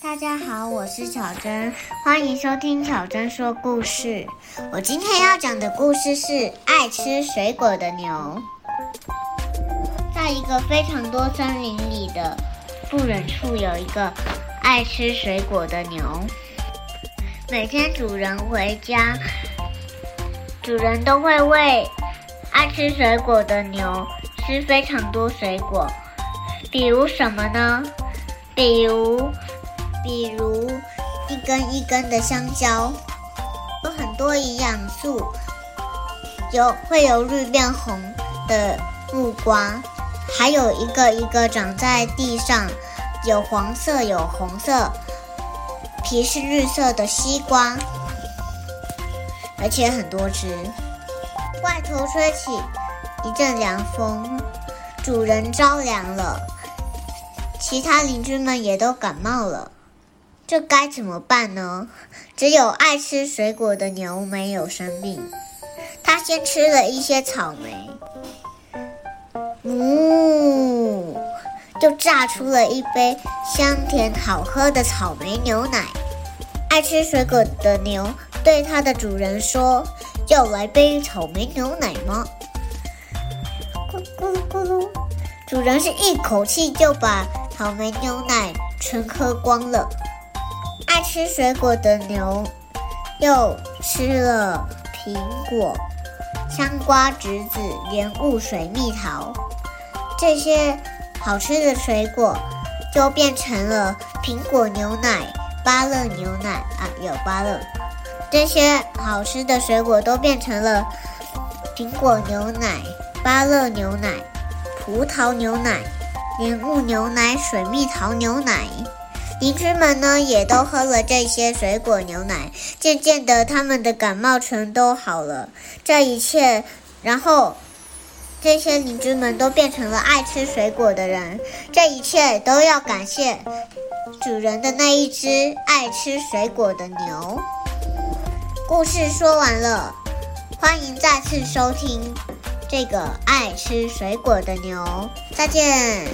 大家好，我是巧珍，欢迎收听巧珍说故事。我今天要讲的故事是爱吃水果的牛。在一个非常多森林里的不远处，有一个爱吃水果的牛。每天主人回家，主人都会喂爱吃水果的牛吃非常多水果，比如什么呢？比如。比如一根一根的香蕉，有很多营养素，有会由绿变红的木瓜，还有一个一个长在地上，有黄色有红色，皮是绿色的西瓜，而且很多汁。外头吹起一阵凉风，主人着凉了，其他邻居们也都感冒了。这该怎么办呢？只有爱吃水果的牛没有生病。它先吃了一些草莓，呜，就榨出了一杯香甜好喝的草莓牛奶。爱吃水果的牛对它的主人说：“要来杯草莓牛奶吗？”咕咕噜咕噜，主人是一口气就把草莓牛奶全喝光了。爱吃水果的牛又吃了苹果、香瓜、橘子、莲雾、水蜜桃，这些好吃的水果就变成了苹果牛奶、芭乐牛奶啊，有芭乐。这些好吃的水果都变成了苹果牛奶、芭乐牛奶、葡萄牛奶、莲雾牛奶、水蜜桃牛奶。邻居们呢，也都喝了这些水果牛奶，渐渐的，他们的感冒全都好了。这一切，然后这些邻居们都变成了爱吃水果的人。这一切都要感谢主人的那一只爱吃水果的牛。故事说完了，欢迎再次收听这个爱吃水果的牛。再见。